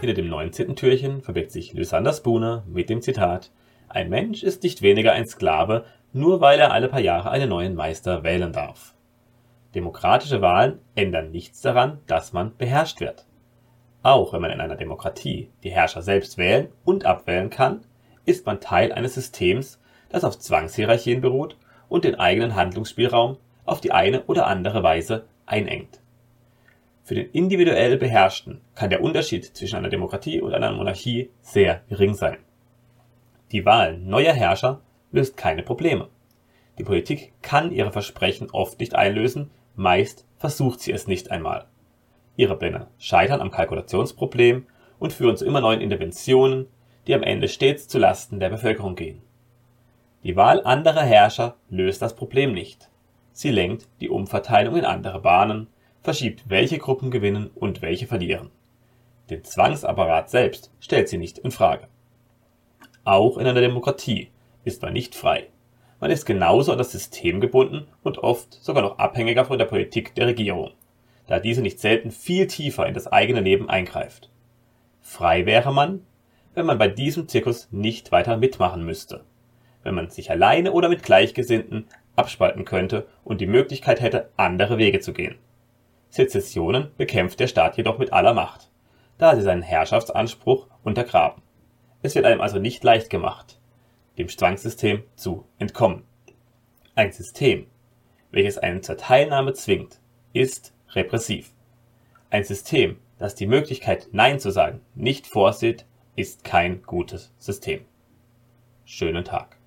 Hinter dem 19. Türchen verbirgt sich Lysander Spooner mit dem Zitat Ein Mensch ist nicht weniger ein Sklave, nur weil er alle paar Jahre einen neuen Meister wählen darf. Demokratische Wahlen ändern nichts daran, dass man beherrscht wird. Auch wenn man in einer Demokratie die Herrscher selbst wählen und abwählen kann, ist man Teil eines Systems, das auf Zwangshierarchien beruht und den eigenen Handlungsspielraum auf die eine oder andere Weise einengt. Für den individuell Beherrschten kann der Unterschied zwischen einer Demokratie und einer Monarchie sehr gering sein. Die Wahl neuer Herrscher löst keine Probleme. Die Politik kann ihre Versprechen oft nicht einlösen, meist versucht sie es nicht einmal. Ihre Pläne scheitern am Kalkulationsproblem und führen zu immer neuen Interventionen, die am Ende stets zu Lasten der Bevölkerung gehen. Die Wahl anderer Herrscher löst das Problem nicht. Sie lenkt die Umverteilung in andere Bahnen, verschiebt, welche Gruppen gewinnen und welche verlieren. Den Zwangsapparat selbst stellt sie nicht in Frage. Auch in einer Demokratie ist man nicht frei. Man ist genauso an das System gebunden und oft sogar noch abhängiger von der Politik der Regierung, da diese nicht selten viel tiefer in das eigene Leben eingreift. Frei wäre man, wenn man bei diesem Zirkus nicht weiter mitmachen müsste, wenn man sich alleine oder mit Gleichgesinnten abspalten könnte und die Möglichkeit hätte, andere Wege zu gehen. Sezessionen bekämpft der Staat jedoch mit aller Macht, da sie seinen Herrschaftsanspruch untergraben. Es wird einem also nicht leicht gemacht, dem Zwangssystem zu entkommen. Ein System, welches einen zur Teilnahme zwingt, ist repressiv. Ein System, das die Möglichkeit Nein zu sagen nicht vorsieht, ist kein gutes System. Schönen Tag.